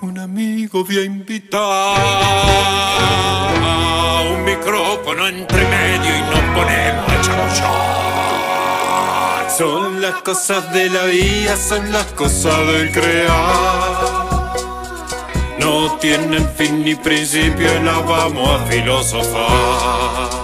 Un amigo voy a invitar un micrófono entre medio y nos ponemos a chamullar. Son las cosas de la vida, son las cosas del crear. No tienen fin ni principio las vamos a filosofar.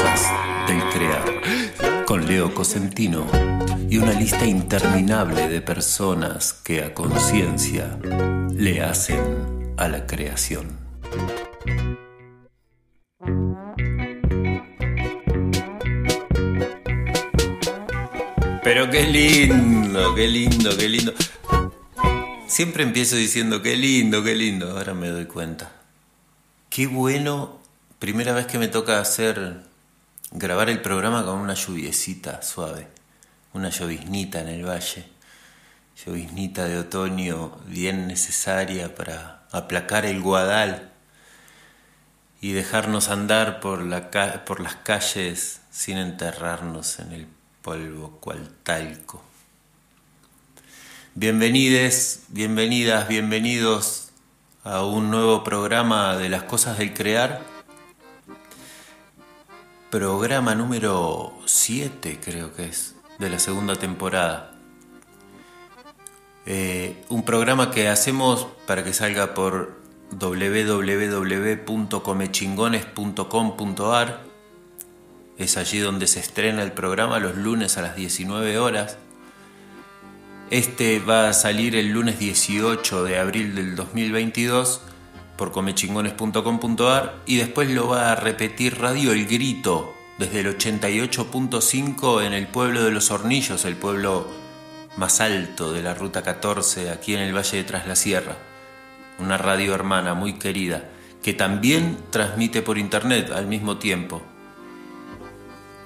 Leo Cosentino y una lista interminable de personas que a conciencia le hacen a la creación. Pero qué lindo, qué lindo, qué lindo. Siempre empiezo diciendo qué lindo, qué lindo. Ahora me doy cuenta. Qué bueno. Primera vez que me toca hacer grabar el programa con una lluviecita suave, una lloviznita en el valle, lloviznita de otoño bien necesaria para aplacar el guadal y dejarnos andar por, la por las calles sin enterrarnos en el polvo cual talco. Bienvenides, bienvenidas, bienvenidos a un nuevo programa de las cosas del crear programa número 7 creo que es, de la segunda temporada. Eh, un programa que hacemos para que salga por www.comechingones.com.ar. Es allí donde se estrena el programa los lunes a las 19 horas. Este va a salir el lunes 18 de abril del 2022 por comechingones.com.ar y después lo va a repetir Radio El Grito desde el 88.5 en el pueblo de Los Hornillos, el pueblo más alto de la Ruta 14 aquí en el Valle de Tras la Sierra. Una radio hermana muy querida que también transmite por internet al mismo tiempo.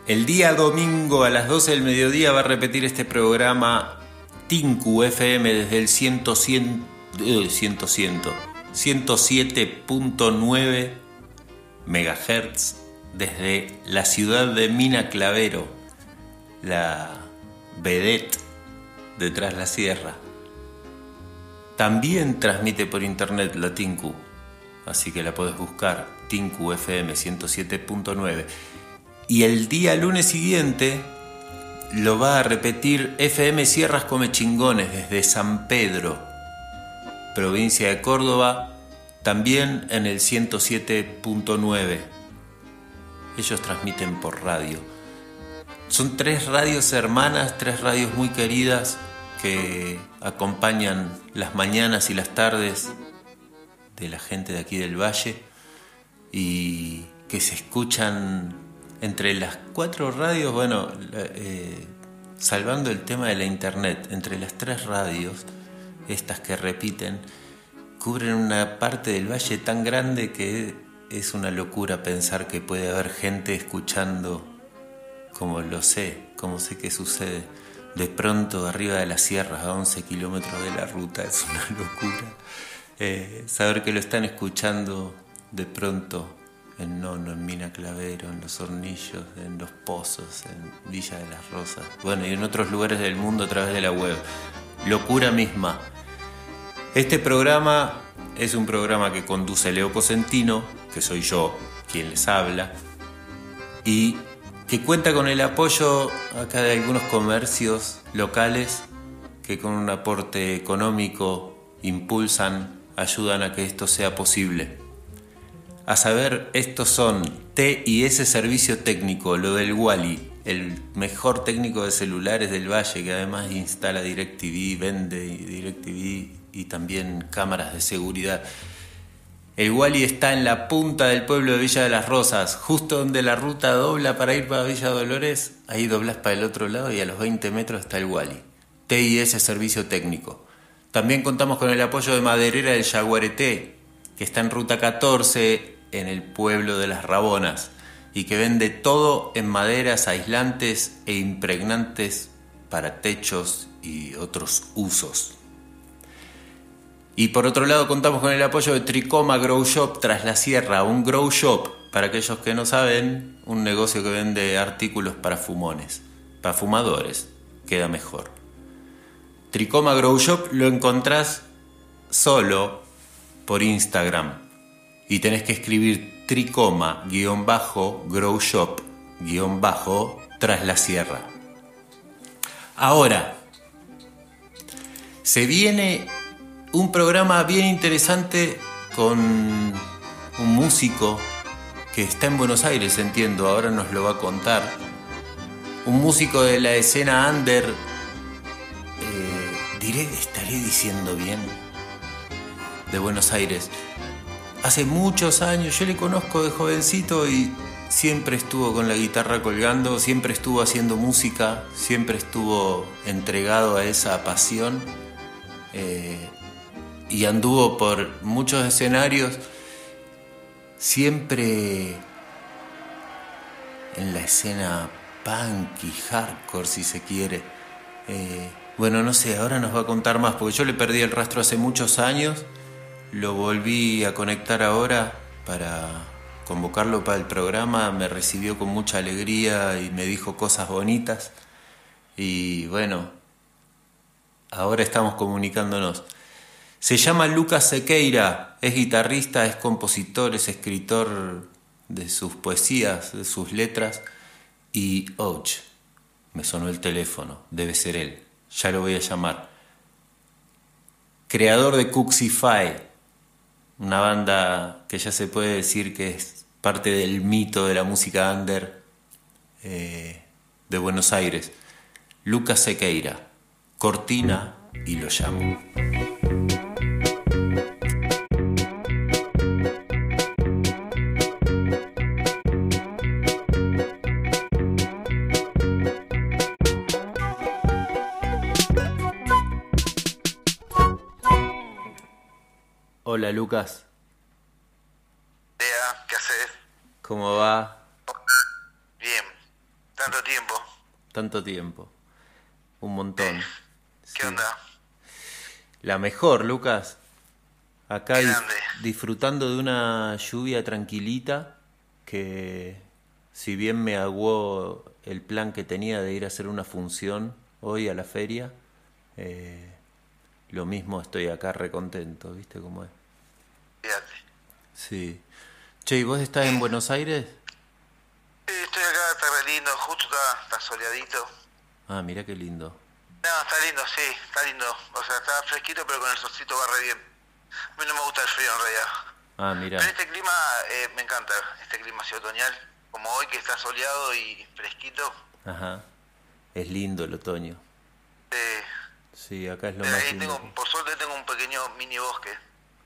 El día domingo a las 12 del mediodía va a repetir este programa Tinku FM desde el 100, 100, 100, 107.9 MHz desde la ciudad de Mina Clavero, la vedette detrás la sierra. También transmite por internet la Tinku, así que la puedes buscar, Tinku FM 107.9. Y el día lunes siguiente lo va a repetir FM Sierras Come Chingones desde San Pedro, provincia de Córdoba, también en el 107.9. Ellos transmiten por radio. Son tres radios hermanas, tres radios muy queridas que acompañan las mañanas y las tardes de la gente de aquí del valle y que se escuchan entre las cuatro radios, bueno, eh, salvando el tema de la internet, entre las tres radios, estas que repiten, cubren una parte del valle tan grande que es una locura pensar que puede haber gente escuchando como lo sé, como sé que sucede. De pronto arriba de las sierras a 11 kilómetros de la ruta es una locura. Eh, saber que lo están escuchando de pronto en Nono, en Mina Clavero, en Los Hornillos, en Los Pozos, en Villa de las Rosas, bueno, y en otros lugares del mundo a través de la web. Locura misma. Este programa es un programa que conduce Leo Cosentino, que soy yo quien les habla, y que cuenta con el apoyo acá de algunos comercios locales que con un aporte económico impulsan, ayudan a que esto sea posible. A saber, estos son T y S Servicio Técnico, lo del Wally, el mejor técnico de celulares del Valle, que además instala DirecTV, vende DirecTV y también cámaras de seguridad. El Wally está en la punta del pueblo de Villa de las Rosas, justo donde la ruta dobla para ir para Villa Dolores, ahí doblas para el otro lado y a los 20 metros está el Wally. TIS Servicio Técnico. También contamos con el apoyo de Maderera del Yaguareté, que está en ruta 14 en el pueblo de las Rabonas y que vende todo en maderas aislantes e impregnantes para techos y otros usos. Y por otro lado contamos con el apoyo de Tricoma Grow Shop tras la sierra, un grow shop, para aquellos que no saben, un negocio que vende artículos para fumones, para fumadores, queda mejor. Tricoma Grow Shop lo encontrás solo por Instagram y tenés que escribir tricoma guion bajo grow shop guion bajo tras la sierra. Ahora, se viene un programa bien interesante con un músico que está en Buenos Aires, entiendo, ahora nos lo va a contar. Un músico de la escena under, eh, diré, estaré diciendo bien, de Buenos Aires. Hace muchos años, yo le conozco de jovencito y siempre estuvo con la guitarra colgando, siempre estuvo haciendo música, siempre estuvo entregado a esa pasión. Eh, y anduvo por muchos escenarios, siempre en la escena punk y hardcore si se quiere. Eh, bueno, no sé, ahora nos va a contar más, porque yo le perdí el rastro hace muchos años lo volví a conectar ahora para convocarlo para el programa, me recibió con mucha alegría y me dijo cosas bonitas. Y bueno, ahora estamos comunicándonos. Se llama Lucas Sequeira, es guitarrista, es compositor, es escritor de sus poesías, de sus letras. Y, ouch, me sonó el teléfono, debe ser él, ya lo voy a llamar. Creador de Cuxify, una banda que ya se puede decir que es parte del mito de la música under eh, de Buenos Aires. Lucas Sequeira, Cortina y lo llamo. Hola Lucas. ¿qué haces? ¿Cómo va? Bien. Tanto tiempo. Tanto tiempo. Un montón. ¿Qué onda? La mejor, Lucas. Acá disfrutando de una lluvia tranquilita que si bien me aguó el plan que tenía de ir a hacer una función hoy a la feria, eh, lo mismo estoy acá recontento, ¿viste cómo es? Sí. Che, ¿y vos estás en Buenos Aires? Sí, estoy acá, está re lindo, justo está, está soleadito. Ah, mira qué lindo. No, está lindo, sí, está lindo. O sea, está fresquito, pero con el solcito va re bien. A mí no me gusta el frío en realidad. Ah, mira. Pero este clima eh, me encanta, este clima así otoñal. Como hoy que está soleado y fresquito. Ajá. Es lindo el otoño. Sí. Sí, acá es lo más lindo. por suerte tengo un pequeño mini bosque.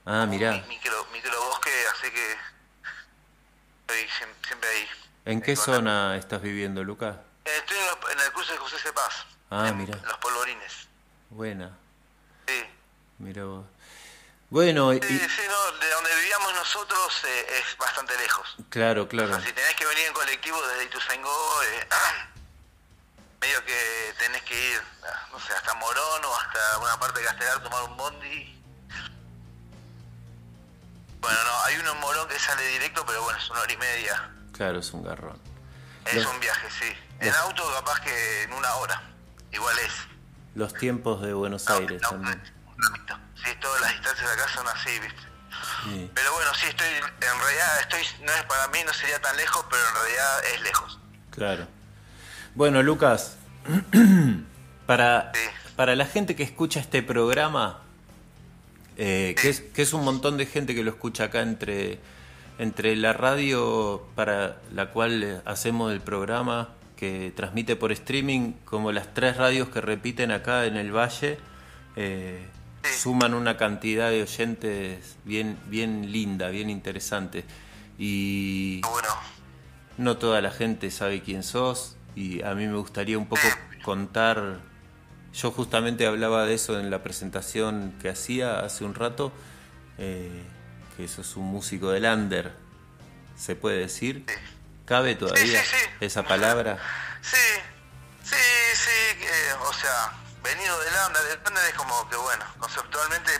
Ah, mira. Micro, micro bosque, así que estoy siempre ahí. ¿En qué zona estás viviendo, Lucas? Eh, estoy en, el cruce de José Cepaz. Ah, mira. En los polvorines. Buena. Sí. Mira vos. Bueno, sí, sí, no, de donde vivíamos nosotros eh, es bastante lejos. Claro, claro. O sea, si tenés que venir en colectivo desde Ituzaingó, eh, medio que tenés que ir, no sé, hasta Morón o hasta una parte de Castelar, tomar un bondi bueno, no, hay uno en Morón que sale directo, pero bueno, es una hora y media. Claro, es un garrón. Es un viaje, sí. En auto capaz que en una hora. Igual es. Los tiempos de Buenos Aires también. Sí, todas las distancias de acá son así, ¿viste? Pero bueno, sí, estoy, en realidad, estoy, no es para mí, no sería tan lejos, pero en realidad es lejos. Claro. Bueno, Lucas, para, para la gente que escucha este programa, eh, que, es, que es un montón de gente que lo escucha acá entre, entre la radio para la cual hacemos el programa, que transmite por streaming, como las tres radios que repiten acá en el Valle, eh, suman una cantidad de oyentes bien, bien linda, bien interesante. Y no toda la gente sabe quién sos y a mí me gustaría un poco contar yo justamente hablaba de eso en la presentación que hacía hace un rato, eh, que eso es un músico del under, ¿se puede decir? ¿Cabe todavía esa palabra? Sí, sí, sí, o sea, venido del under, el under es como que, bueno, conceptualmente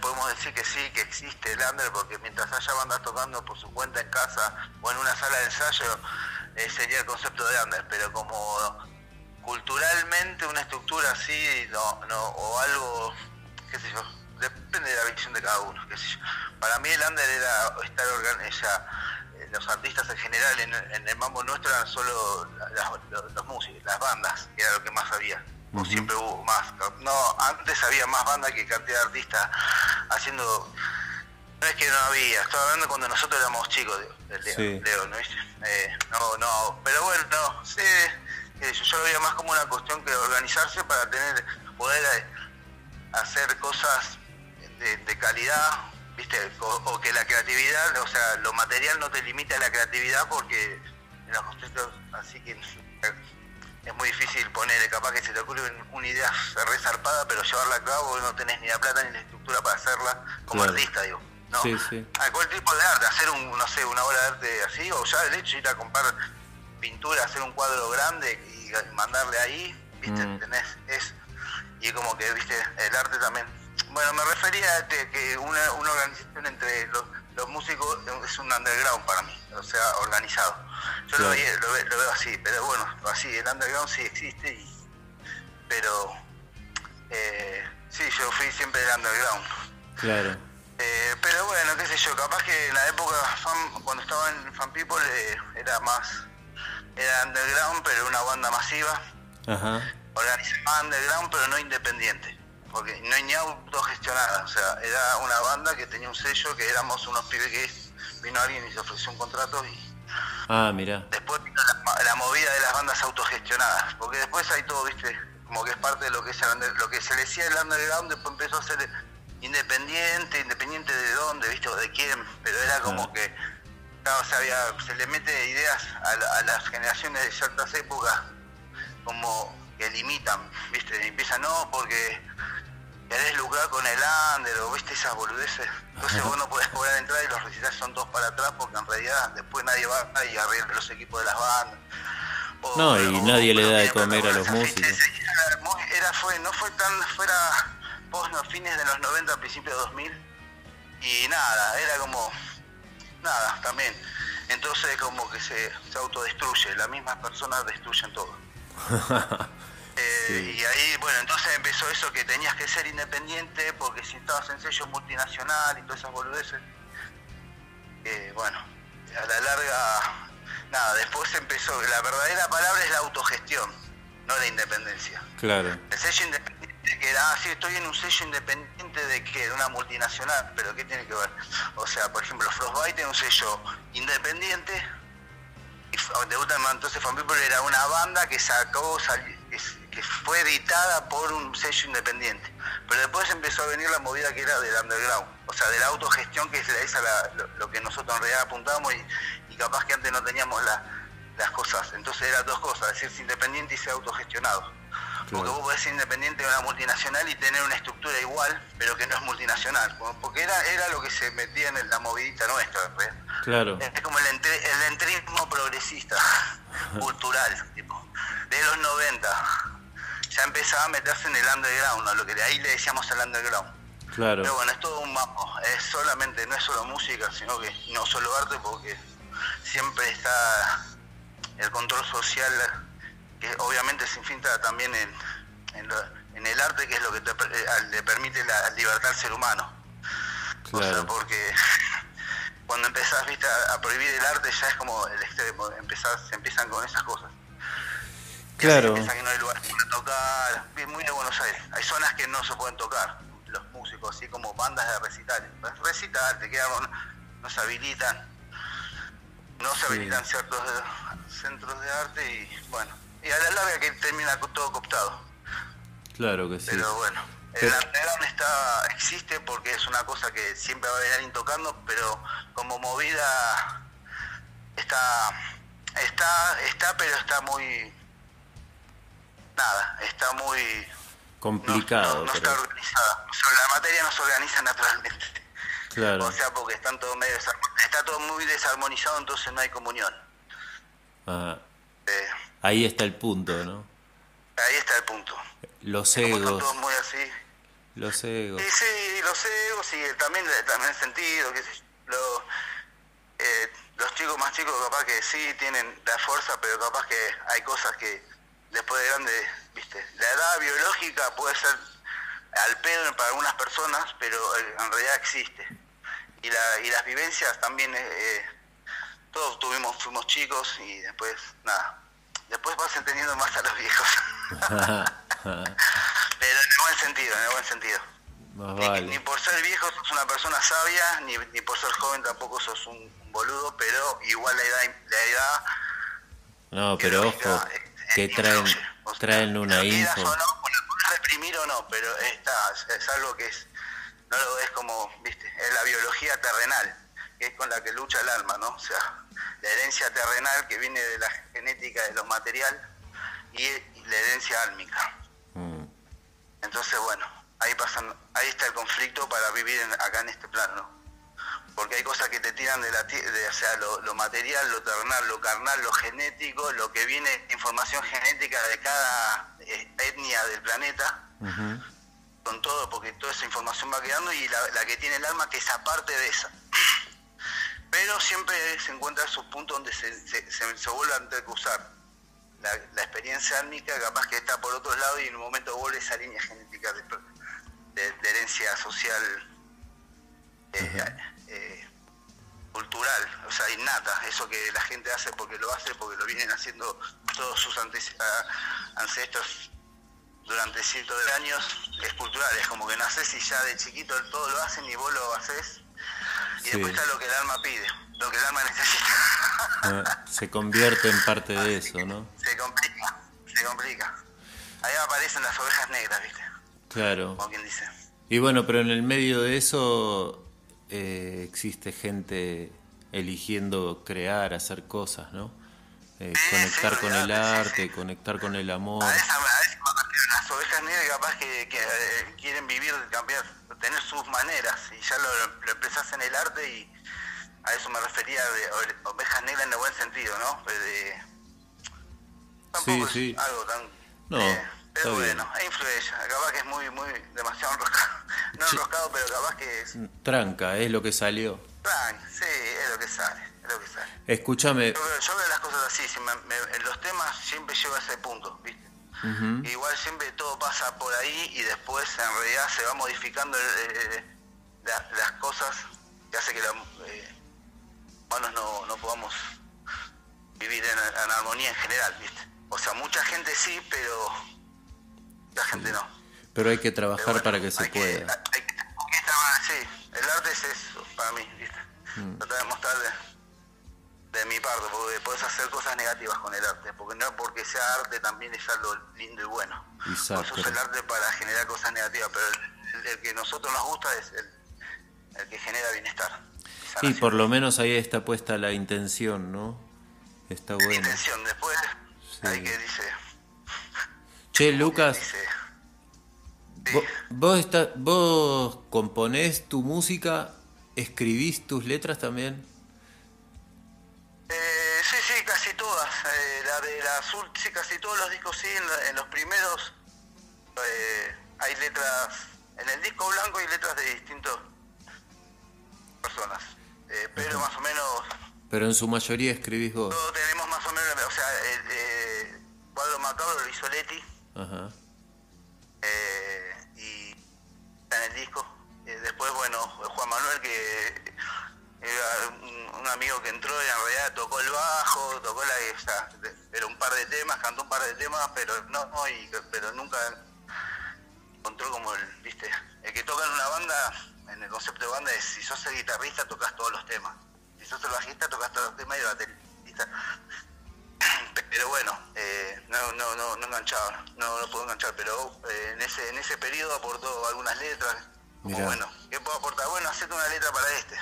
podemos decir que sí, que existe el under, porque mientras haya bandas tocando por su cuenta en casa o en una sala de ensayo, eh, sería el concepto de under, pero como culturalmente una estructura así no, no, o algo, qué sé yo, depende de la visión de cada uno, qué sé yo. Para mí el under era estar organizado, eh, los artistas en general en, el mambo nuestro eran solo los, músicos, las bandas, que era lo que más había. Siempre hubo más. No, antes había más bandas que cantidad de artistas haciendo. No es que no había, estaba hablando cuando nosotros éramos chicos, Leo, ¿no eh, no, no, pero bueno, no, sí yo lo veía más como una cuestión que organizarse para tener poder eh, hacer cosas de, calidad, ¿viste? O, que la creatividad, o sea, lo material no te limite a la creatividad porque en los contextos así que es muy difícil poner, capaz que se te ocurre una idea resarpada, pero llevarla a cabo no tenés ni la plata ni la estructura para hacerla como artista, digo. No, sí, sí. a cualquier tipo de arte, hacer un, no sé, una obra de arte así, o ya de hecho ir a comprar pintura, hacer un cuadro grande y mandarle ahí, ¿viste? Mm. Es, y como que, ¿viste? El arte también. Bueno, me refería a que una, una organización entre los, los, músicos es un underground para mí, o sea, organizado. Yo lo, veo, lo, veo así, pero bueno, así, el underground sí existe, y, pero eh, sí, yo fui siempre el underground. Claro. Eh, pero bueno, qué sé yo, capaz que en la época, cuando estaba en Fan People, eh, era más underground, pero una banda masiva. Ajá. Organizada underground, pero no independiente. Porque no hay ni autogestionada. O sea, era una banda que tenía un sello, que éramos unos pibes que vino alguien y se ofreció un contrato y. Ah, mira. Después vino la, movida de las bandas autogestionadas. Porque después hay todo, viste, como que es parte de lo que, es lo que se le decía el underground, después empezó a ser independiente, independiente de dónde, viste, o de quién. Pero era como ah. que se le mete ideas a, las generaciones de ciertas épocas como que limitan, ¿viste? empiezan, no, porque querés lucrar con el under o viste esas boludeces. Entonces vos no podés cobrar entrar y los recitales son todos para atrás porque en realidad después nadie va y arregla los equipos de las bandas. no, y nadie le da de comer a los músicos. Era, fue, no fue tan, fuera post, no, fines de los 90, principios de 2000. Y nada, era como, nada, también. Entonces como que se, se autodestruye, las mismas personas destruyen todo. Eh, y ahí, bueno, entonces empezó eso que tenías que ser independiente porque si estabas en sello multinacional y todas esas boludeces, eh, bueno, a la larga, nada, después empezó, la verdadera palabra es la autogestión, no la independencia. Claro. El sello independiente que era, ah, sí, estoy en un sello independiente de qué, de una multinacional, pero ¿qué tiene que ver? O sea, por ejemplo, Frostbite tiene un sello independiente, y de última entonces Fan People era una banda que sacó, que fue editada por un sello independiente. Pero después empezó a venir la movida que era del underground, o sea, de la autogestión, que es lo, que nosotros en realidad apuntamos y, capaz que antes no teníamos las cosas. Entonces eran dos cosas, decirse independiente y ser autogestionado. Porque vos podés ser independiente de una multinacional y tener una estructura igual, pero que no es multinacional. Porque era, era lo que se metía en la movidita nuestra. Claro. Es como el, el entrismo progresista, cultural, tipo, de los 90. Ya empezaba a meterse en el underground, lo que de ahí le decíamos el underground. Claro. Pero bueno, es todo un mapa, es solamente, no es solo música, sino que no solo arte, porque siempre está el control social que obviamente se infiltra también en, en, el arte, que es lo que eh, le permite la libertad al ser humano. O sea, porque cuando empezás A, prohibir el arte ya es como el extremo, empezás, se empiezan con esas cosas. Claro. Que no hay lugar para tocar. Muy de Buenos Aires. Hay zonas que no se pueden tocar. Los músicos, así como bandas de recital. Recital, te quedan, no se habilitan. No se habilitan ciertos centros de arte y bueno. Y a la larga que termina todo cooptado. Claro que sí. Pero bueno. El underground está, existe porque es una cosa que siempre va a haber alguien tocando, pero como movida está, está, está, pero está muy, nada, está muy complicado. No, está organizada. la materia no se organiza naturalmente. Claro. O sea, porque están todo medio está todo muy desarmonizado, entonces no hay comunión. Ah. Eh, ahí está el punto, ¿no? Ahí está el punto. Los egos. muy así. Los egos. Sí, sí, los egos y también, también sentido, que lo, eh, los chicos más chicos capaz que sí tienen la fuerza, pero capaz que hay cosas que después de grande, viste, la edad biológica puede ser al pedo para algunas personas, pero en realidad existe. Y, la, y las vivencias también, eh, eh, todos tuvimos, fuimos chicos y después, nada, después vas entendiendo más a los viejos. Pero en el buen sentido, en el buen sentido. ni, por ser viejo sos una persona sabia, ni, ni por ser joven tampoco sos un, boludo, pero igual la edad... La edad no, pero ojo, que traen, traen una info. O no, reprimir o no, pero está, es algo que es, no lo ves como, viste, es la biología terrenal, que es con la que lucha el alma, ¿no? O sea, la herencia terrenal que viene de la genética de lo material y la herencia álmica. Mm. Entonces, bueno, ahí pasan, ahí está el conflicto para vivir acá en este plano. Porque hay cosas que te tiran de la de, o sea, lo, material, lo terrenal, lo carnal, lo genético, lo que viene, información genética de cada eh, etnia del planeta, con todo, porque toda esa información va quedando y la, que tiene el alma que es aparte de esa. Pero siempre se encuentra esos puntos donde se, se, se, vuelve a entrecruzar. La, la, experiencia álmica capaz que está por otro lado y en un momento vuelve esa línea genética de, herencia social eh, eh, cultural, o sea, innata, eso que la gente hace porque lo hace, porque lo vienen haciendo todos sus ancestros durante cientos de años, es cultural, es como que naces y ya de chiquito todo lo hacen y vos lo haces, y después está lo que el alma pide, lo que el alma necesita. Ah, se convierte en parte de eso, ¿no? Se complica, se complica. Ahí aparecen las ovejas negras, ¿viste? Claro. Como quien dice. Y bueno, pero en el medio de eso eh, existe gente eligiendo crear, hacer cosas, ¿no? Eh, conectar con el arte, conectar con el amor. A esa, a las ovejas negras capaz que, eh, quieren vivir, cambiar, tener sus maneras y ya lo, lo en el arte y a eso me refería de ovejas negras en el buen sentido, ¿no? Pues de, tampoco sí, es algo tan... No, pero bueno, es influencia, capaz que es muy, muy, demasiado enroscado. No enroscado, pero capaz que es... Tranca, es lo que salió. Tranca, sí, es lo que sale, es lo que sale. Escúchame... Yo, veo las cosas así, en los temas siempre llevo a ese punto, ¿viste? Igual siempre todo pasa por ahí y después en realidad se va modificando eh, las cosas que hace que la, eh, humanos no, no podamos vivir en, armonía en general, ¿viste? O sea, mucha gente sí, pero la gente no. Pero hay que trabajar para que se pueda. hay que, sí, el arte es eso para mí, ¿viste? Mm. Tratar de de, mi parte, porque puedes hacer cosas negativas con el arte, porque no porque sea arte también es algo lindo y bueno. Exacto. Vos el arte para generar cosas negativas, pero el, el que a nosotros nos gusta es el, el que genera bienestar. Y por lo menos ahí está puesta la intención, ¿no? Está bueno. La intención, después hay que dice... Che, Lucas, ¿vos, ¿vos componés tu música, escribís tus letras también? Eh, sí, sí, casi todas. Eh, la de la azul, sí, casi todos los discos sí, en, los primeros eh, hay letras, en el disco blanco hay letras de distintos personas. Eh, pero más o menos... Pero en su mayoría escribís vos. Todos tenemos más o menos, o sea, el eh, cuadro macabro lo hizo Leti. Ajá. Eh, cantó un par de temas, pero no, y, pero nunca encontró como el, viste, el que toca en una banda, en el concepto de banda es si sos el guitarrista tocas todos los temas, si sos el bajista tocas todos los temas y el baterista. Pero bueno, eh, no, no, no, no enganchaba, no, no puedo enganchar, pero eh, en ese en ese periodo aportó algunas letras, como bueno, ¿qué puedo aportar? Bueno, hacerte una letra para este.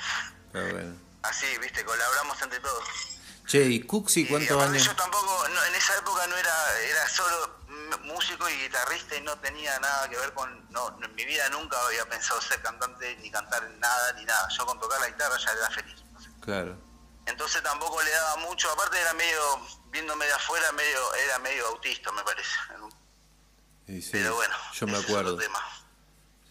Así, viste, colaboramos entre todos. Che, ¿y Cuxi cuántos años? Yo tampoco, en esa época no era, era solo músico y guitarrista y no tenía nada que ver con, no, en mi vida nunca había pensado ser cantante ni cantar nada ni nada. Yo con tocar la guitarra ya era feliz. Claro. Entonces tampoco le daba mucho, aparte era medio, viéndome de afuera, medio, era medio autista me parece. Pero bueno, yo me acuerdo.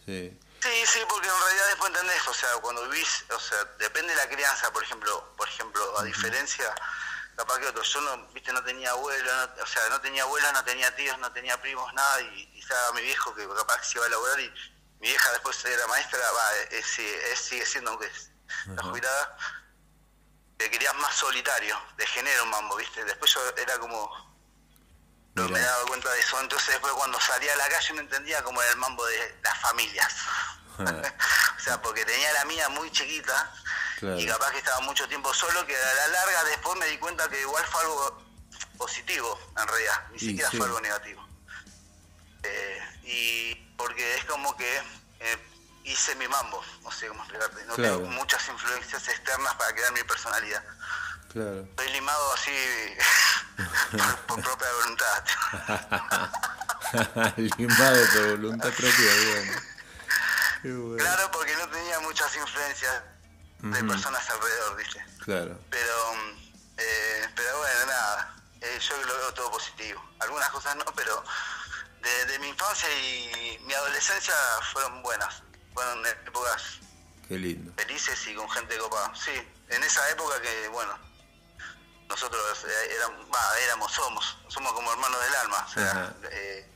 Sí. Sí, sí, porque en realidad después entendés, o sea, cuando vivís, o sea, depende de la crianza, por ejemplo, por ejemplo, a diferencia, capaz que otro, yo no, viste, no tenía abuelo, o sea, no tenía abuela, no tenía tíos, no tenía primos, nada, y, estaba mi viejo que capaz que se iba a laburar y mi vieja después era maestra, va, es, sigue siendo, aunque es la jubilada, te querías más solitario, de género mambo, viste, después yo era como no me daba cuenta de eso. Entonces después cuando salía a la calle no entendía cómo era el mambo de las familias. o sea, porque tenía la mía muy chiquita y capaz que estaba mucho tiempo solo, que a la larga después me di cuenta que igual fue algo positivo, en realidad, ni siquiera fue algo negativo. Eh, y porque es como que eh, hice mi mambo, no sé cómo explicarte, no tengo muchas influencias externas para crear mi personalidad. Claro. Estoy limado así por, propia voluntad. limado por voluntad propia, bueno. Claro, porque no tenía muchas influencias de personas alrededor, ¿viste? Claro. Pero, eh, pero bueno, nada, eh, yo lo veo todo positivo. Algunas cosas no, pero de, mi infancia y mi adolescencia fueron buenas. Fueron épocas Qué lindo. felices y con gente copada. Sí, en esa época que, bueno, nosotros eh, éramos, éramos, somos, somos como hermanos del alma. O sea, eh,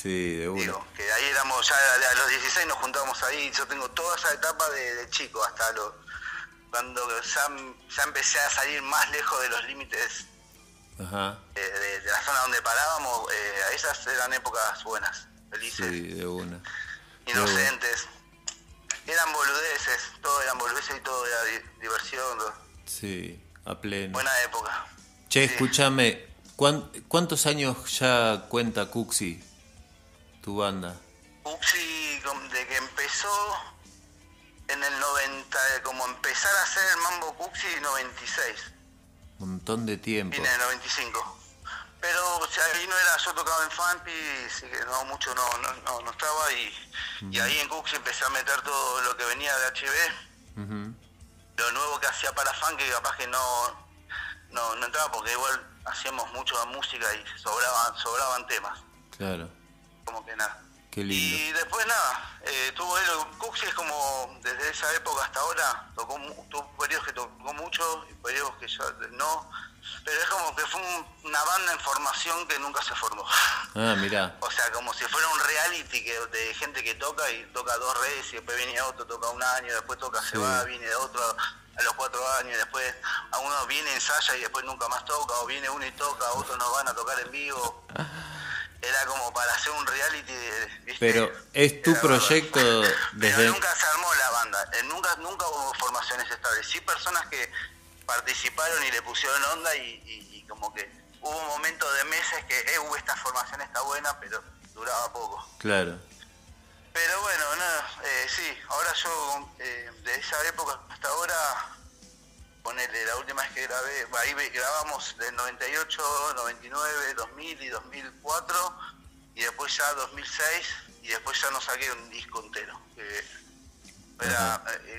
sí, de Digo, que ahí éramos, ya a los 16 nos juntábamos ahí, yo tengo toda esa etapa de, chico, hasta lo, cuando ya, empecé a salir más lejos de los límites De, la zona donde parábamos, eh, esas eran épocas buenas, felices. Sí, de una. Inocentes. Eran boludeces, todo eran boludeces y todo era diversión. Sí. A pleno. Buena época. Che, escúchame, ¿cuántos años ya cuenta Cuxi, tu banda? Cuxi, de que empezó en el 90, como empezar a hacer el Mambo Cuxi, 96. Un montón de tiempo. Vine en el 95. Pero o sea, ahí no era, yo tocaba en Fampi, así que no mucho no, no, no, estaba y, y, ahí en Cuxi empecé a meter todo lo que venía de HB lo nuevo que hacía para fan que capaz que no, no, no entraba porque igual hacíamos mucho música y sobraban, sobraban temas. Claro. Como que nada. Qué lindo. Y después nada, eh, tuvo él, Cuxi es como desde esa época hasta ahora, tocó, tuvo periodos que tocó mucho y periodos que ya no, pero es como que fue una banda en formación que nunca se formó. Ah, mira. o sea, como si fuera un reality que, de gente que toca y toca dos redes y después viene otro, toca un año, después toca, se va, viene otro a los cuatro años, después a uno viene, ensaya y después nunca más toca, o viene uno y toca, otros no van a tocar en vivo. Era como para hacer un reality, ¿viste? Pero es tu proyecto desde... Pero nunca se armó la banda, eh, nunca, nunca hubo formaciones estables. Sí personas que participaron y le pusieron onda y, como que hubo un momento de meses que, eh, esta formación está buena, pero duraba poco. Claro. Pero bueno, no, eh, sí, ahora yo, eh, de esa época hasta ahora, ponele, la última vez que grabé, ahí grabamos del 98, 99, 2000 y 2004, y después ya 2006, y después ya no saqué un disco entero. Eh,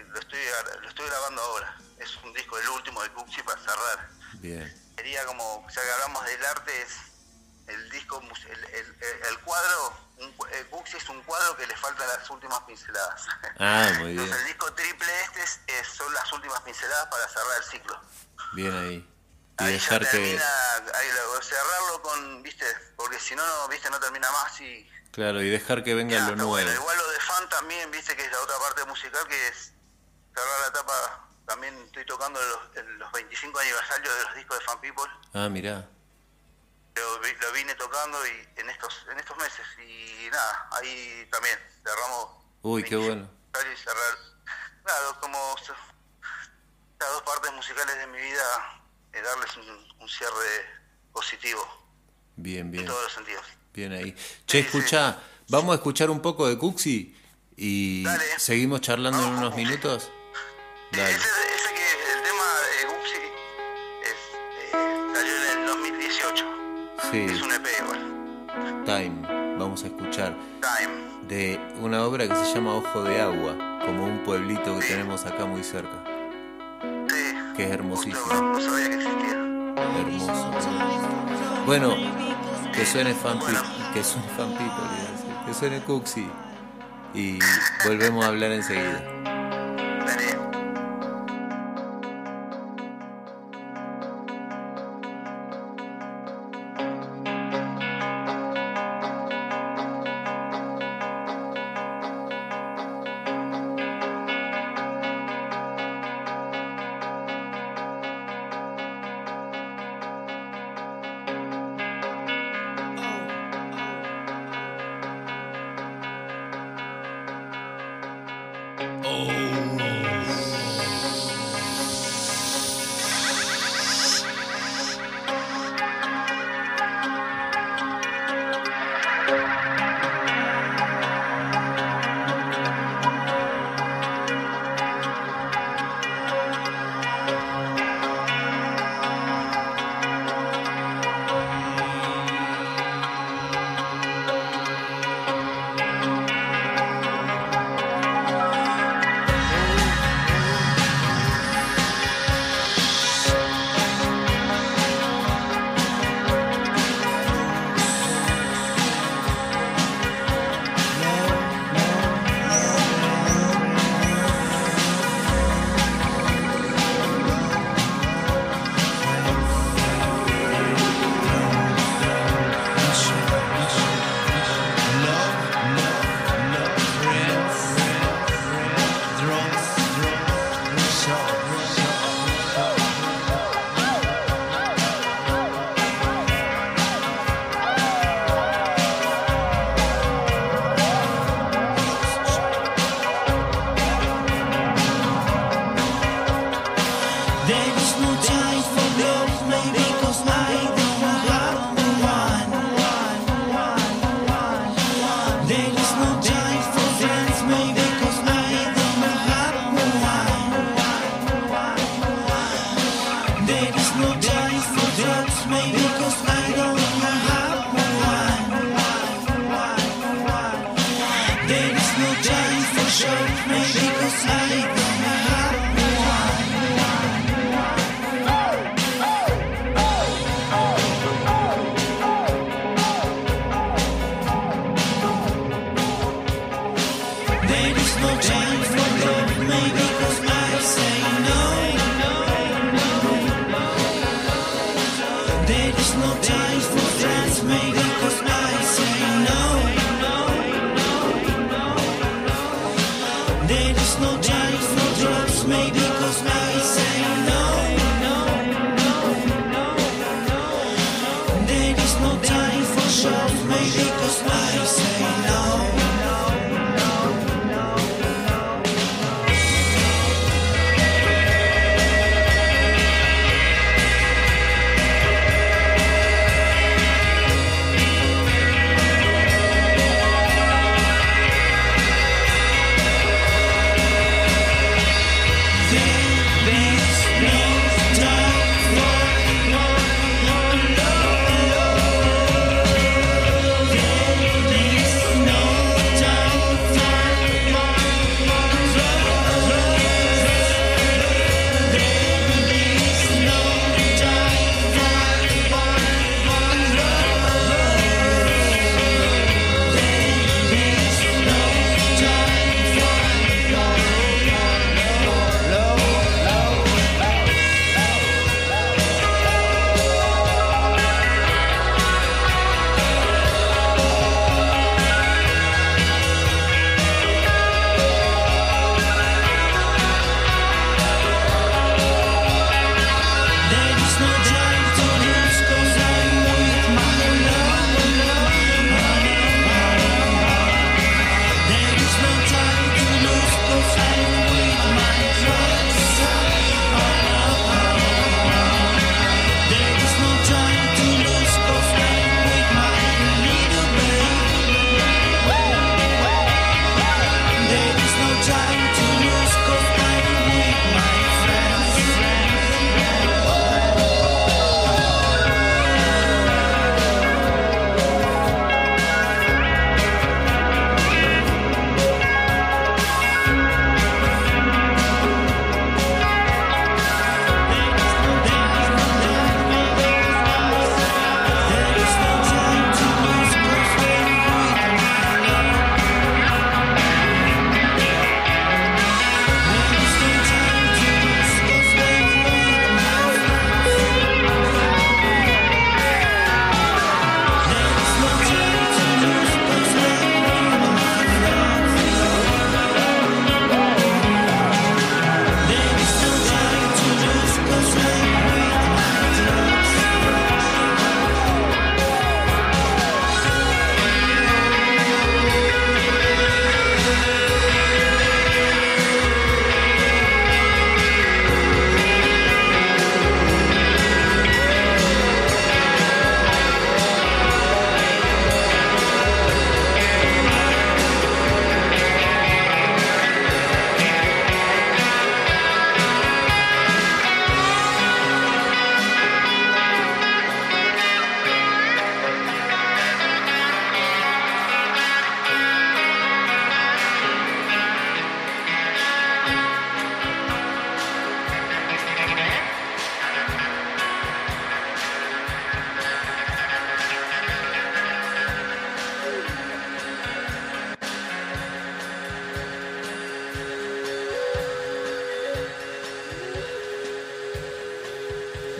lo, estoy, lo estoy grabando ahora. Es un disco, el último de Cuxi para cerrar. Bien. Sería como, ya que hablamos del arte, es el disco, el, el, cuadro, un, eh, es un cuadro que le faltan las últimas pinceladas. Ah, muy bien. Entonces el disco triple este es, son las últimas pinceladas para cerrar el ciclo. Bien ahí. Y ahí dejar ya termina, cerrarlo con, viste, porque si no, no, viste, no termina más y Claro, y dejar que venga lo nuevo. Bueno, igual lo de fan también, viste que es la otra parte musical que es cerrar la etapa también estoy tocando los, los 25 aniversarios de los discos de Fan People. Ah, mirá. Lo, lo, vine tocando y en estos en estos meses y nada, ahí también cerramos. Uy, qué bueno. Y cerrar, claro, como las dos partes musicales de mi vida, eh, darles un, cierre positivo. Bien, bien. En todos los sentidos. Bien ahí. Che, escucha, vamos a escuchar un poco de Cuxi y seguimos charlando en unos minutos. Dale. Ese, ese, que el tema de Cuxi es, eh, salió en el 2018. Sí. Es un EP igual. Time, vamos a escuchar. Time. De una obra que se llama Ojo de Agua, como un pueblito que tenemos acá muy cerca. Sí. Que es hermosísimo. No, sabía que existía. Hermoso. Bueno, que suene fan que suene fan que suene Cuxi. Y volvemos a hablar enseguida. There is no time, no drugs, maybe.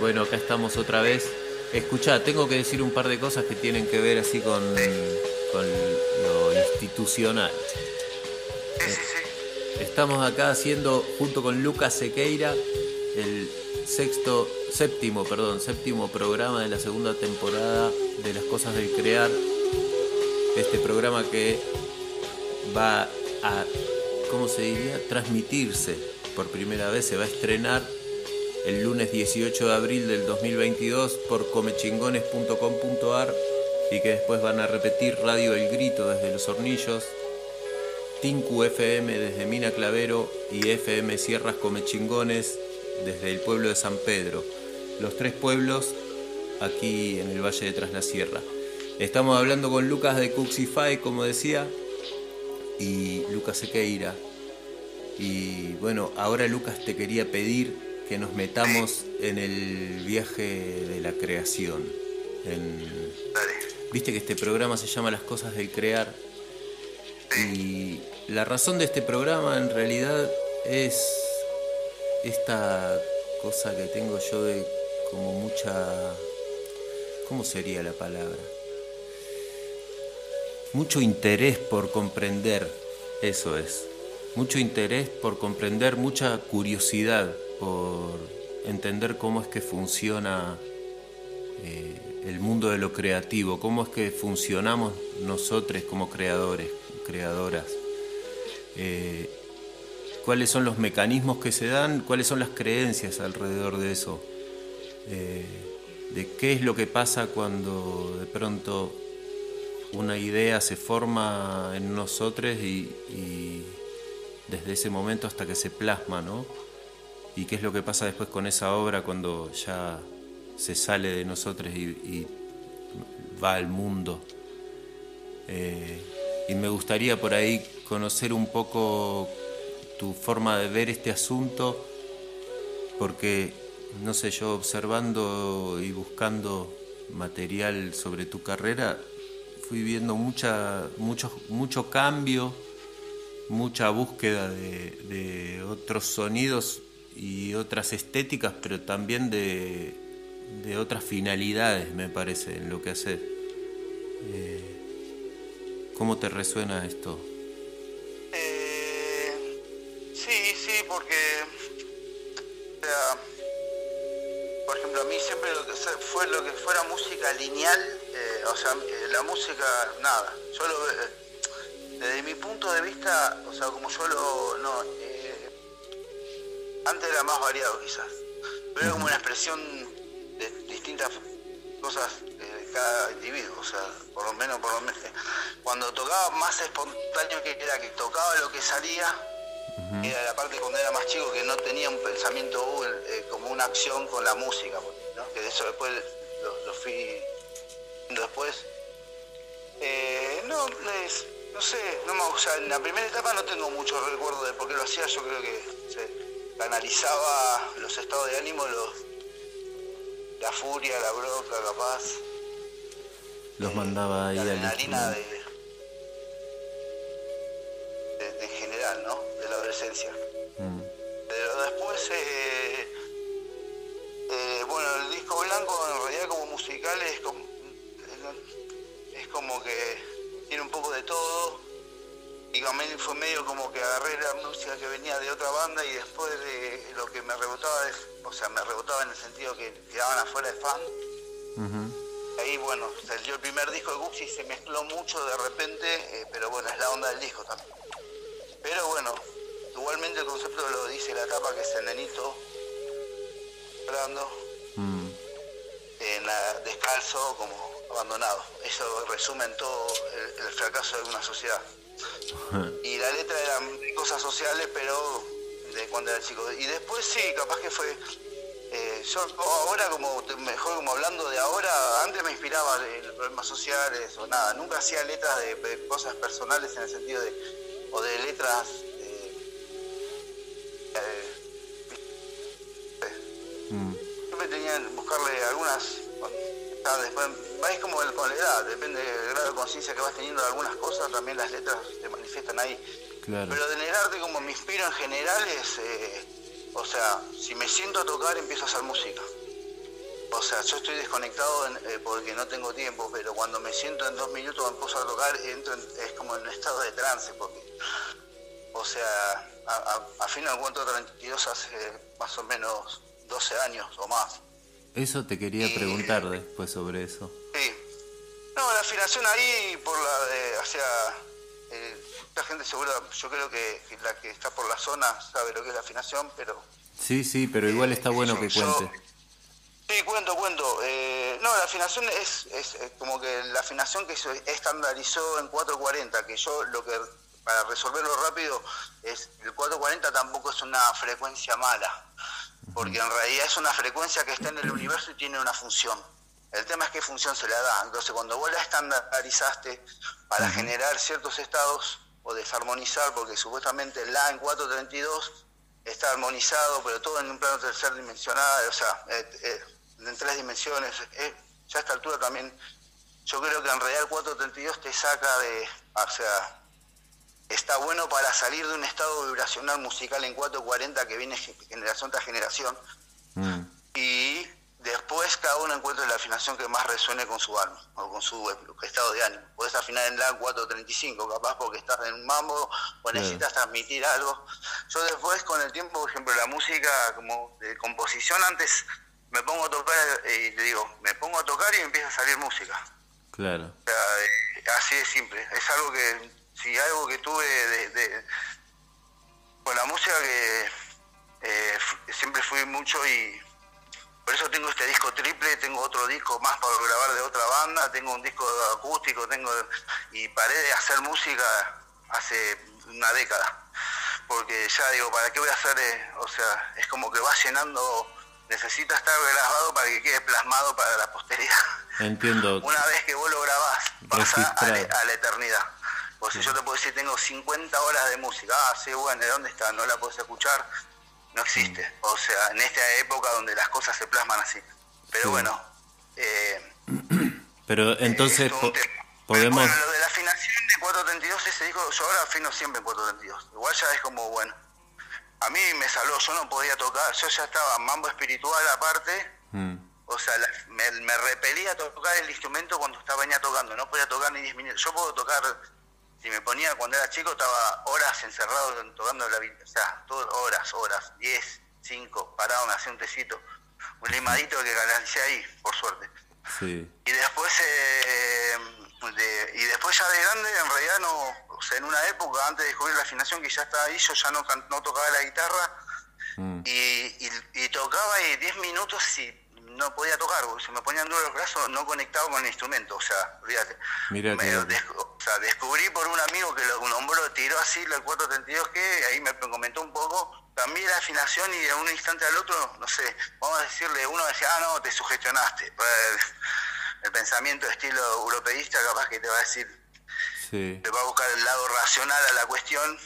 Bueno, acá estamos otra vez. Escuchá, tengo que decir un par de cosas que tienen que ver así con, con lo institucional. Sí, sí, sí. Estamos acá haciendo, junto con Lucas Sequeira, el sexto, séptimo, perdón, séptimo programa de la segunda temporada de Las Cosas del Crear. Este programa que va a, ¿cómo se diría? Transmitirse por primera vez, se va a estrenar el lunes 18 de abril del 2022 por comechingones.com.ar y que después van a repetir Radio El Grito desde Los Hornillos, Tinku FM desde Mina Clavero y FM Sierras Comechingones desde el pueblo de San Pedro. Los tres pueblos aquí en el Valle de Tras la Sierra. Estamos hablando con Lucas de Cuxify, como decía, y Lucas Sequeira. Y bueno, ahora Lucas te quería pedir que nos metamos en el viaje de la creación. Viste que este programa se llama Las cosas del crear. Y la razón de este programa en realidad es esta cosa que tengo yo de como mucha... ¿Cómo sería la palabra? Mucho interés por comprender, eso es. Mucho interés por comprender, mucha curiosidad por entender cómo es que funciona eh, el mundo de lo creativo, cómo es que funcionamos nosotros como creadores, creadoras. Eh, cuáles son los mecanismos que se dan, cuáles son las creencias alrededor de eso, eh, de qué es lo que pasa cuando de pronto una idea se forma en nosotros y, desde ese momento hasta que se plasma, ¿no? Y qué es lo que pasa después con esa obra cuando ya se sale de nosotros y, va al mundo. Eh, y me gustaría por ahí conocer un poco tu forma de ver este asunto, porque, no sé, yo observando y buscando material sobre tu carrera, fui viendo mucha, mucho, mucho cambio, mucha búsqueda de, otros sonidos y otras estéticas, pero también de, de otras finalidades, me parece, en lo que haces. Eh, ¿Cómo te resuena esto? por ejemplo, a mí siempre lo que fue lo que fuera música lineal, eh, o sea, eh, la música, nada. Yo eh, desde mi punto de vista, o sea, como yo lo, antes era más variado quizás, pero era como una expresión de distintas cosas de cada individuo, o sea, por lo menos, por lo menos, cuando tocaba más espontáneo que era que tocaba lo que salía, era la parte cuando era más chico que no tenía un pensamiento eh, como una acción con la música, que de eso después lo, fui después. Eh, no, no sé, no o sea, en la primera etapa no tengo mucho recuerdo de por qué lo hacía, yo creo que canalizaba los estados de ánimo, los, la furia, la bronca, capaz. Los mandaba ahí la adrenalina de en general, ¿no? De la adolescencia. Mm. Pero después, eh, eh, bueno, el disco blanco en realidad como musical es como, es como que tiene un poco de todo. Y también fue medio como que agarré la música que venía de otra banda y después de lo que me rebotaba, o sea, me rebotaba en el sentido que quedaban afuera de fan. Ahí, bueno, salió el primer disco de Gucci, se mezcló mucho de repente, eh, pero bueno, es la onda del disco también. Pero bueno, igualmente el concepto lo dice la tapa, que es el nenito hablando, mm. en descalzo, como abandonado. Eso resume en todo el, fracaso de una sociedad. Y la letra eran cosas sociales, pero de cuando era chico. Y después sí, capaz que fue eh, yo ahora como mejor como hablando de ahora, antes me inspiraba en problemas sociales o nada, nunca hacía letras de, cosas personales en el sentido de o de letras eh, eh, mm. siempre tenía que buscarle algunas después vais como con la edad depende del grado de conciencia que vas teniendo de algunas cosas también las letras se manifiestan ahí. Pero de negarte como me inspiro en general es eh, o sea si me siento a tocar empiezo a hacer música. O sea, yo estoy desconectado eh, porque no tengo tiempo, pero cuando me siento en dos minutos me puso a tocar, entro es como en un estado de trance, porque, o sea, a, fin de cuento 32 hace más o menos 12 años o más. Eso te quería preguntar después sobre eso. Sí. No, la afinación ahí, por la de, o sea, eh, la gente seguro, yo creo que, la que está por la zona sabe lo que es la afinación, pero... Sí, sí, pero igual está eh, bueno que cuente. sí, cuento, cuento. Eh, no, la afinación es, es, como que la afinación que se estandarizó en 440, que yo lo que, para resolverlo rápido, es el 440 tampoco es una frecuencia mala, porque en realidad es una frecuencia que está en el universo y tiene una función. El tema es qué función se le da. Entonces, cuando vos la estandarizaste para generar ciertos estados o desarmonizar, porque supuestamente la en 432 está armonizado, pero todo en un plano tercer dimensional, o sea, eh, eh, en tres dimensiones. Eh, ya a esta altura también, yo creo que en realidad el 432 te saca de, o sea, está bueno para salir de un estado vibracional musical en 440 que viene generación tras generación. Mm. Y Después cada uno encuentra la afinación que más resuene con su alma o con su estado de ánimo. Puedes afinar en la 435, capaz porque estás en un mambo o necesitas transmitir algo. Yo después con el tiempo, por ejemplo, la música como de composición, antes me pongo a tocar y le digo, me pongo a tocar y empieza a salir música. Claro. O sea, eh, así de simple. Es algo que, si algo que tuve de, con la música que eh, siempre fui mucho y por eso tengo este disco triple, tengo otro disco más para grabar de otra banda, tengo un disco acústico, tengo y paré de hacer música hace una década. Porque ya digo, ¿para qué voy a hacer? Eh, o sea, es como que va llenando, necesita estar grabado para que quede plasmado para la posteridad. Entiendo. una vez que vos lo grabás, pasa a, la eternidad. O si yo te puedo decir, tengo 50 horas de música, ah, sí, bueno, ¿de dónde está? No la puedes escuchar no existe. O sea, en esta época donde las cosas se plasman así. Pero bueno. Eh, Pero entonces podemos... Bueno, lo de la afinación de 432, ese disco, yo ahora afino siempre en 432. Igual ya es como, bueno, a mí me saló, yo no podía tocar, yo ya estaba mambo espiritual aparte. Mm. O sea, me, me, repelía tocar el instrumento cuando estaba venía tocando, no podía tocar ni 10 minutos. Yo puedo tocar si me ponía cuando era chico estaba horas encerrado tocando la o sea, horas, horas, 10, 5, parado, me hacía un tecito, un limadito que ganancé ahí, por suerte. Sí. Y después eh, y después ya de grande, en realidad no, o sea, en una época antes de descubrir la afinación que ya estaba ahí, yo ya no, no tocaba la guitarra mm. y, y, y, tocaba y 10 minutos y no podía tocar, se me ponían duros los brazos, no conectado con el instrumento, o sea, olvídate. Mira o sea, descubrí por un amigo que lo nombró, tiró así el 432 que ahí me comentó un poco, cambié la afinación y de un instante al otro, no sé, vamos a decirle, uno decía, ah, no, te sugestionaste. Pues, el, pensamiento de estilo europeísta capaz que te va a decir, sí. te va a buscar el lado racional a la cuestión,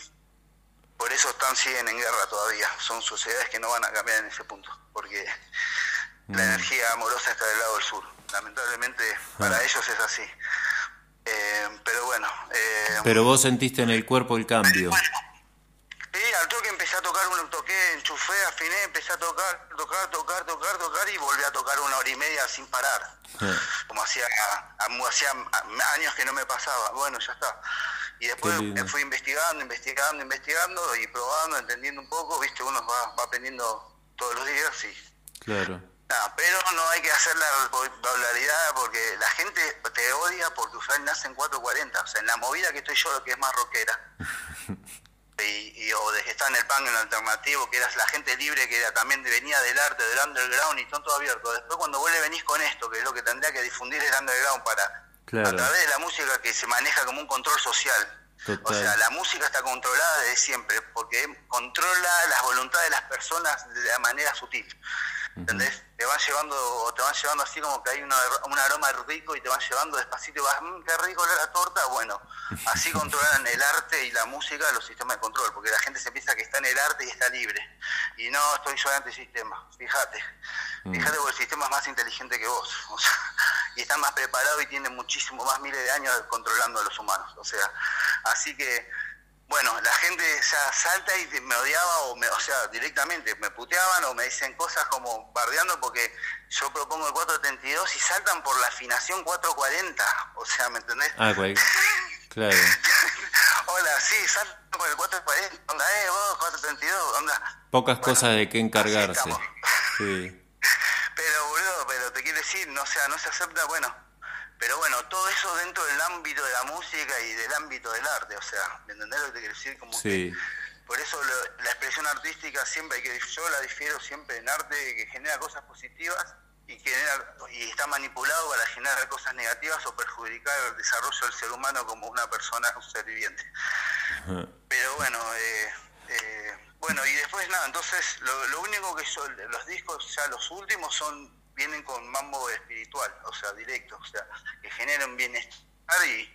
por eso están siguen en guerra todavía, son sociedades que no van a cambiar en ese punto, porque la mm. energía amorosa está del lado del sur. Lamentablemente para ah. ellos es así. Eh, pero bueno. Eh, pero vos sentiste en el cuerpo el cambio. sí, al toque empecé a tocar, un toqué, enchufé, afiné, empecé a tocar, tocar, tocar, tocar, tocar y volví a tocar una hora y media sin parar. Ah. Como hacía, hacía años que no me pasaba. Bueno, ya está. Y después me fui investigando, investigando, investigando y probando, entendiendo un poco, viste, uno va, va aprendiendo todos los días y... Claro no, pero no hay que hacer la popularidad porque la gente te odia porque Usual nace en 440. O sea, en la movida que estoy yo, lo que es más rockera. y, o de que está en el punk en el alternativo, que eras la gente libre que era, también venía del arte, del underground y todo abierto. Después cuando vos le venís con esto, que es lo que tendría que difundir el underground para, a través de la música que se maneja como un control social. O sea, la música está controlada desde siempre, porque controla las voluntades de las personas de la manera sutil. ¿Entendés? Te van llevando, te van llevando así como que hay una, un aroma rico y te van llevando despacito y vas, mmm, qué rico la torta. Bueno, así controlan el arte y la música los sistemas de control, porque la gente se piensa que está en el arte y está libre. Y no, estoy yo ante el sistema, fíjate. Mm. Fíjate porque el sistema es más inteligente que vos. O sea, y está más preparado y tiene muchísimo más miles de años controlando a los humanos. O sea, así que bueno, la gente ya salta y me odiaba, o, me, o sea, directamente me puteaban o me dicen cosas como bardeando porque yo propongo el 432 y saltan por la afinación 440, o sea, ¿me entendés? Ah, claro. Hola, sí, saltan por el 440, onda, eh, vos, 432, onda. Pocas cosas de qué encargarse. Sí. Pero, boludo, pero te quiero decir, no, sea, no se acepta, bueno, pero bueno, todo eso dentro del ámbito de la música y del ámbito del arte, o sea, ¿me entendés lo que te quiero decir? Como sí. por eso la expresión artística siempre hay que, yo la difiero siempre en arte que genera cosas positivas y, genera, y está manipulado para generar cosas negativas o perjudicar el desarrollo del ser humano como una persona, un ser viviente. Pero bueno, eh, eh, bueno, y después nada, entonces lo, lo único que yo, los discos ya los últimos son vienen con mambo espiritual, o sea, directo, o sea, que generan bienestar y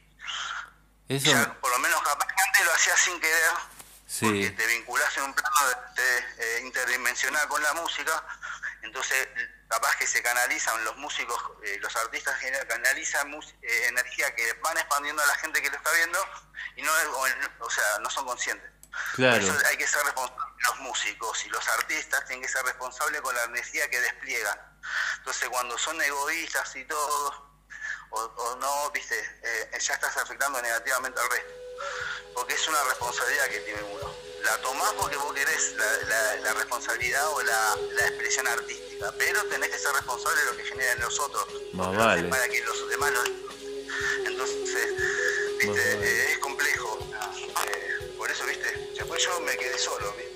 Eso... por lo menos capaz que antes lo hacía sin querer, sí. porque te vinculás en un plano de, eh, interdimensional con la música, entonces capaz que se canalizan los músicos, eh, los artistas canalizan eh, energía que van expandiendo a la gente que lo está viendo y no, o, sea, no son conscientes. Claro. Por eso hay que ser responsables los músicos y los artistas tienen que ser responsables con la energía que despliegan. Entonces cuando son egoístas y todo, o, no, viste, eh, ya estás afectando negativamente al resto. Porque es una responsabilidad que tiene uno. La tomás porque vos querés la, responsabilidad o la, expresión artística, pero tenés que ser responsable de lo que generan los otros. vale. Para que los demás lo Entonces, viste, eh, es complejo. Eh, por eso, viste, después yo me quedé solo, viste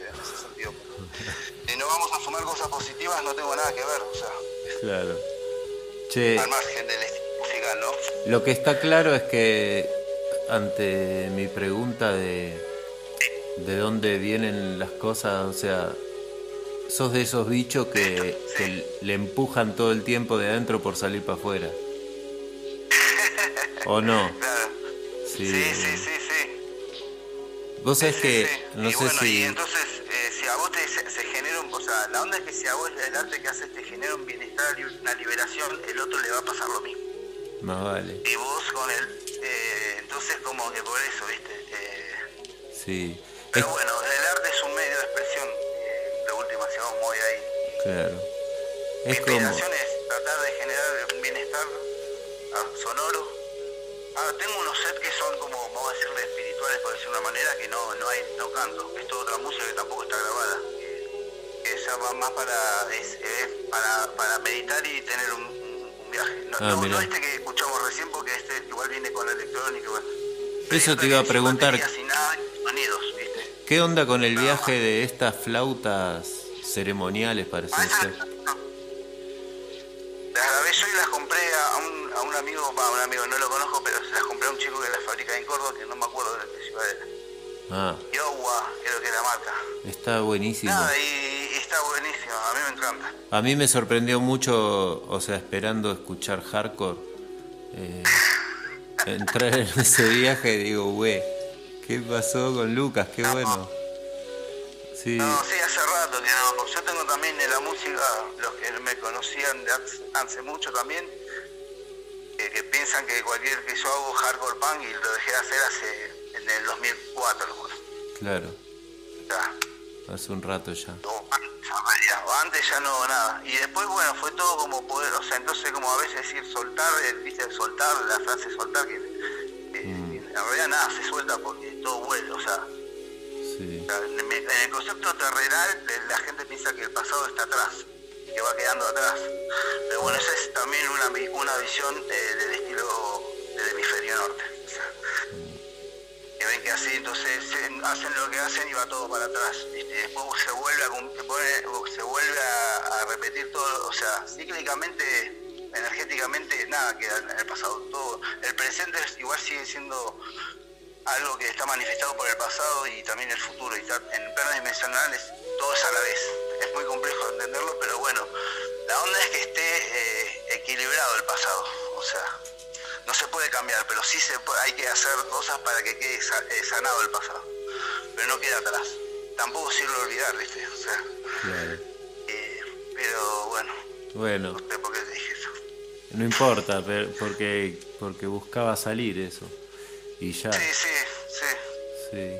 si no vamos a sumar cosas positivas, no tengo nada que ver, o sea. Claro. Che, al margen del musical, ¿no? Lo que está claro es que ante mi pregunta de de dónde vienen las cosas, o sea, sos de esos bichos que, le empujan todo el tiempo de adentro por salir para afuera. ¿O no? Claro. Sí, sí, sí, sí. Vos sabés que, no sé si... Y entonces, eh, si a vos te, se, genera un... O sea, la onda es que si a vos el arte que haces te genera un bienestar y una liberación, el otro le va a pasar lo mismo. Más vale. Y vos con él, eh, entonces como que por eso, ¿viste? Eh, sí. Pero bueno, el arte es un medio de expresión, eh, de última si vamos muy ahí. Claro. Mi inspiración es tratar de generar un bienestar ah, sonoro. Ah, tengo unos sets que son como, vamos a decirle, espirituales, por decir una manera, que no, no hay, no canto. Es toda otra música que tampoco está grabada. Que, ya va más para, es, para, para meditar y tener un, un, viaje. No, ah, no, este que escuchamos recién, porque este igual viene con electrónica. Bueno. Eso te iba a preguntar. Nada, sonidos, ¿Qué onda con el viaje de estas flautas ceremoniales, parece ser? Un chico que las fabrica en Córdoba, que no me acuerdo de qué ciudad era. Ah. Yowa, creo que es la marca. Está buenísimo. Y, está buenísimo, a mí me encanta. A mí me sorprendió mucho, o sea, esperando escuchar hardcore, eh, entrar en ese viaje, digo, güey ¿Qué pasó con Lucas? Qué bueno. Sí. No, sí, hace rato que no. Yo tengo también en la música, los que me conocían de hace mucho también, que piensan que cualquier que yo hago hardcore punk y lo dejé de hacer hace en el 2004. Claro. Hace un rato ya. antes ya no nada. Y después, bueno, fue todo como poder, o sea, entonces como a veces decir soltar, eh, viste, soltar, la frase soltar, que en realidad nada se suelta porque todo vuelve, o sea, en, el concepto terrenal la gente piensa que el pasado está atrás, que va quedando atrás. Pero bueno, esa es también una, una visión eh, del estilo del hemisferio norte. que ven que así, entonces hacen lo que hacen y va todo para atrás. Después se vuelve, a, se vuelve a repetir todo, o sea, cíclicamente energéticamente nada queda el pasado. Todo, el presente igual sigue siendo algo que está manifestado por el pasado y también el futuro. Y en planos dimensionales todo es a la vez. Es muy complejo entenderlo, pero bueno, la onda es que esté eh, equilibrado el pasado. O sea, no se puede cambiar, pero sí se hay que hacer cosas para que quede eh, sanado el pasado. Pero no queda atrás. Tampoco sirve olvidar, ¿viste? O sea, eh, pero bueno. Bueno. No sé por qué dije eso. No importa, porque, porque buscaba salir eso. Y ya. Sí, sí, sí. Sí.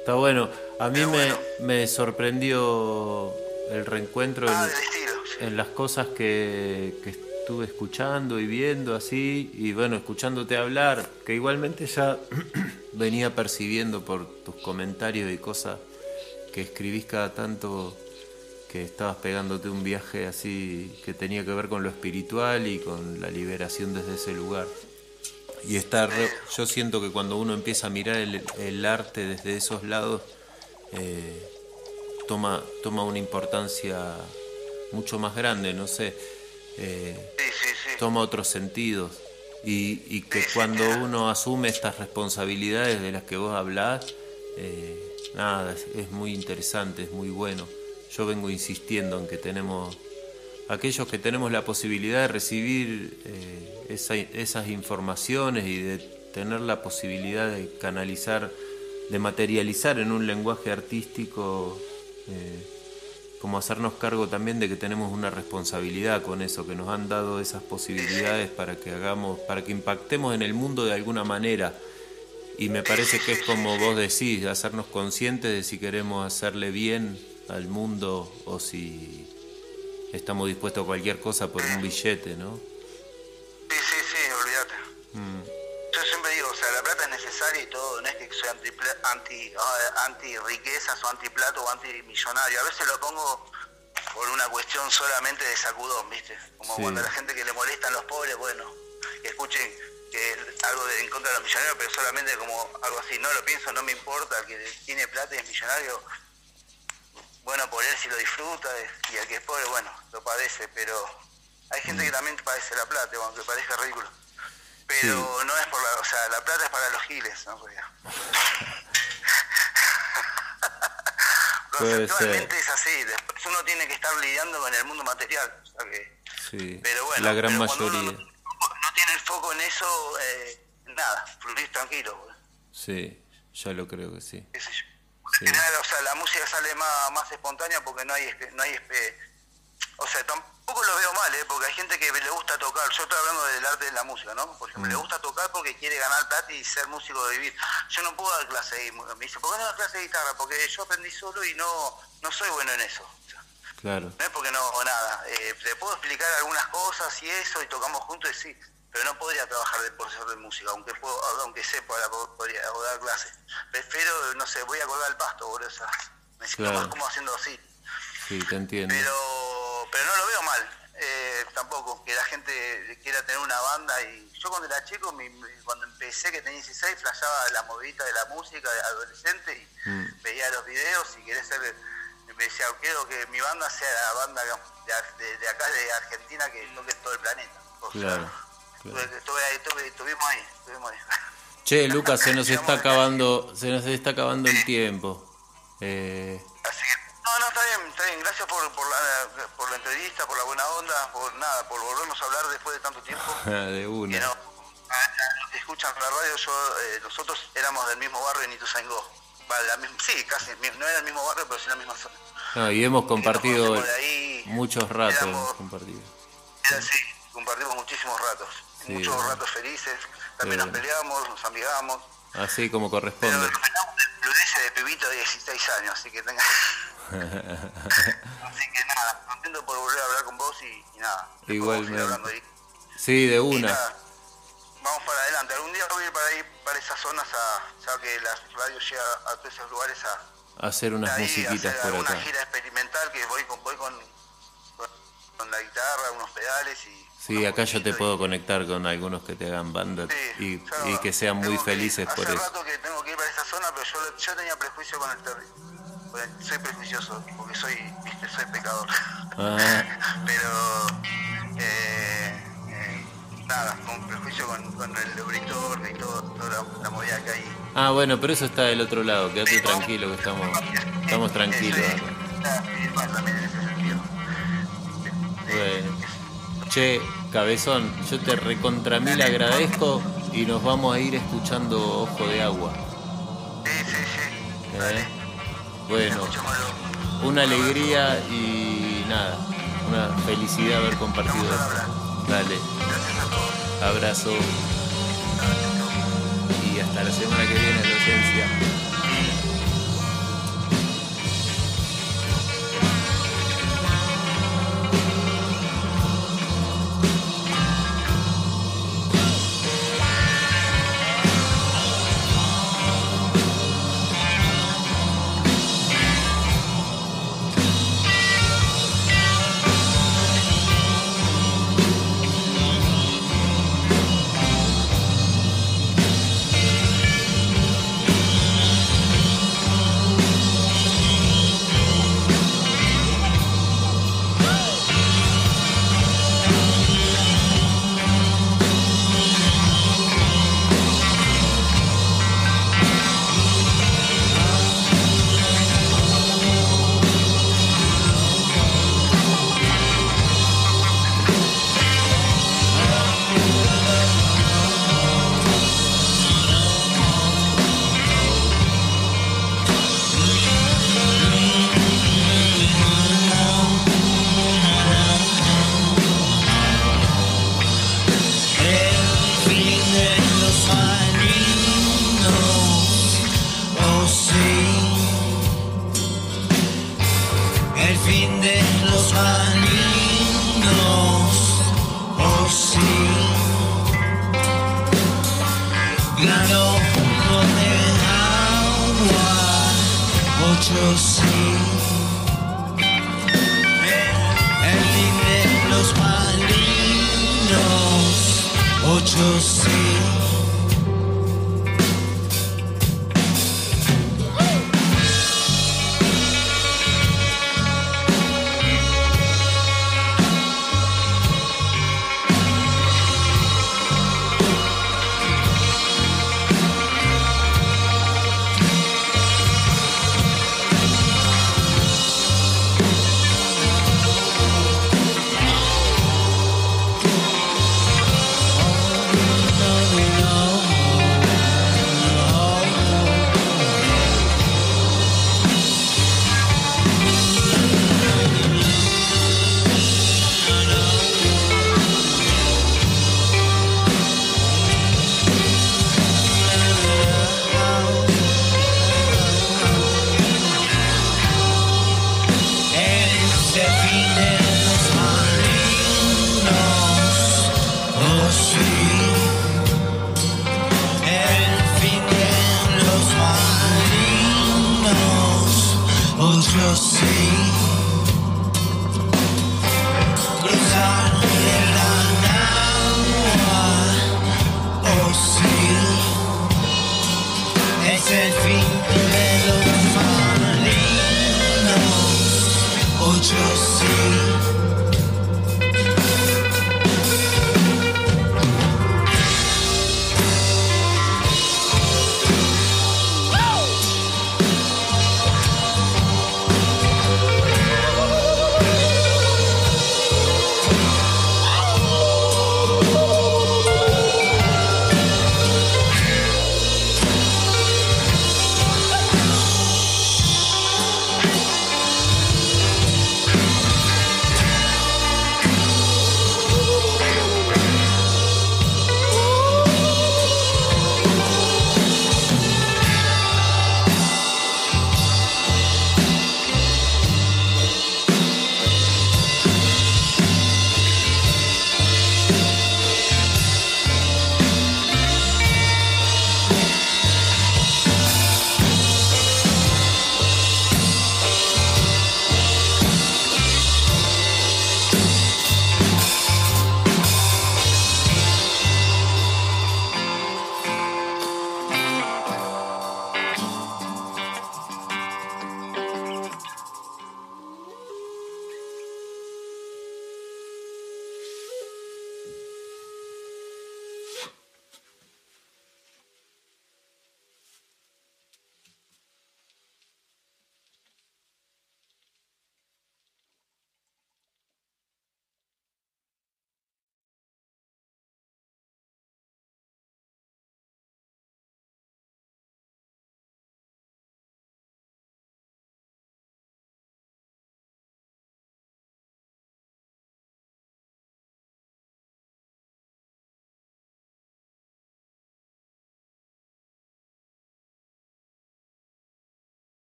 Está bueno. A mí me, me, sorprendió el reencuentro ah, en, las cosas que, que, estuve escuchando y viendo así, y bueno, escuchándote hablar, que igualmente ya venía percibiendo por tus comentarios y cosas que escribís cada tanto que estabas pegándote un viaje así que tenía que ver con lo espiritual y con la liberación desde ese lugar. Y estar, yo siento que cuando uno empieza a mirar el, arte desde esos lados, eh, toma, toma una importancia mucho más grande, no sé, eh, toma otros sentidos. Y, que cuando uno asume estas responsabilidades de las que vos hablás, eh, nada, es muy interesante, es muy bueno. Yo vengo insistiendo en que tenemos, aquellos que tenemos la posibilidad de recibir eh, esas informaciones y de tener la posibilidad de canalizar, de materializar en un lenguaje artístico, eh, como hacernos cargo también de que tenemos una responsabilidad con eso, que nos han dado esas posibilidades para que hagamos, para que impactemos en el mundo de alguna manera. Y me parece que es como vos decís, hacernos conscientes de si queremos hacerle bien al mundo o si estamos dispuestos a cualquier cosa por un billete, ¿no? Sí, sí, sí, olvídate. Mm. Anti, anti, ah, anti riquezas o anti plato o anti millonario. A veces lo pongo por una cuestión solamente de sacudón, ¿viste? Como cuando a la gente que le molestan los pobres, bueno, que escuchen que es algo de, en contra de los millonarios, pero solamente como algo así, no lo pienso, no me importa, que tiene plata y es millonario, bueno por él si lo disfruta y el que es pobre, bueno, lo padece, pero hay gente que mm. también padece la plata, aunque parezca ridículo. Pero no es por la, o sea, la plata es para los giles, ¿no? Conceptualmente es así, después uno tiene que estar lidiando con el mundo material, o sea que, sí, pero bueno, la gran mayoría. no, tiene el foco en eso, eh, nada, fluir tranquilo. Sí, ya lo creo que sí o sea, la música sale más, más espontánea porque no hay, no hay, o sea, tampoco lo veo mal, ¿eh? porque hay gente que le gusta tocar. Yo estoy hablando del arte de la música, ¿no? Por ejemplo, le mm. gusta tocar porque quiere ganar plata y ser músico de vivir. Yo no puedo dar clase de Me dice, ¿por qué no das clase de guitarra? Porque yo aprendí solo y no, no soy bueno en eso. Claro. No es porque no hago nada. Eh, te puedo explicar algunas cosas y eso, y tocamos juntos y sí pero no podría trabajar de profesor de música, aunque puedo, aunque sepa, podría dar clases. Prefiero, no sé, voy a colgar el pasto, por eso. Me siento más como haciendo así. Sí, te entiendo. Pero, pero no lo veo mal, eh, tampoco, que la gente quiera tener una banda. y Yo cuando era chico, cuando empecé, que tenía 16, flashaba la movidita de la música de adolescente y mm. veía los videos y quería ser me decía, quiero que mi banda sea la banda de, de, acá de Argentina que toque todo el planeta. claro. Estuve ahí, estuvimos ahí, estuvimos ahí. Che, Lucas, se nos está acabando, se nos está acabando el tiempo. Eh... Así bien, está bien. Gracias por, por, la, por la entrevista, por la buena onda, por nada, por volvernos a hablar después de tanto tiempo. de. Que no, que escuchan la radio, yo, eh, nosotros éramos del mismo barrio en Ituzaingó. Vale, la misma, sí, casi, no era el mismo barrio, pero sí la misma zona. No, y hemos compartido muchos ratos. Éramos, compartido. Era, sí, compartimos muchísimos ratos muchos ratos felices, también nos peleamos, nos amigamos. Así como corresponde. Pero lo hice de pibito de 16 años, así que tenga... así que nada, contento por volver a hablar con vos y, nada. Igualmente. Sí, de una. vamos para adelante. Algún día voy a ir para ahí, para esas zonas, a, ya que la radio llega a todos esos lugares a, hacer unas musiquitas por acá. Una gira experimental que voy con, voy con, con la guitarra, unos pedales y Sí, acá yo te puedo conectar con algunos que te hagan banda y, que sean muy felices por eso. Hace rato que tengo que ir para esa zona, pero yo, yo tenía prejuicio con el Soy prejuicioso, porque soy, viste, soy pecador. Ah. pero, eh, eh, nada, con prejuicio con, con el lubritor y todo, toda la, movida que hay. Ah, bueno, pero eso está del otro lado, quédate tranquilo que estamos, estamos tranquilos. Bueno. Che, cabezón, yo te recontra mil agradezco y nos vamos a ir escuchando Ojo de Agua. Sí, sí, sí. ¿Eh? Bueno, una alegría y nada, una felicidad haber compartido esto. Dale. Abrazo. Y hasta la semana que viene, docencia. to see.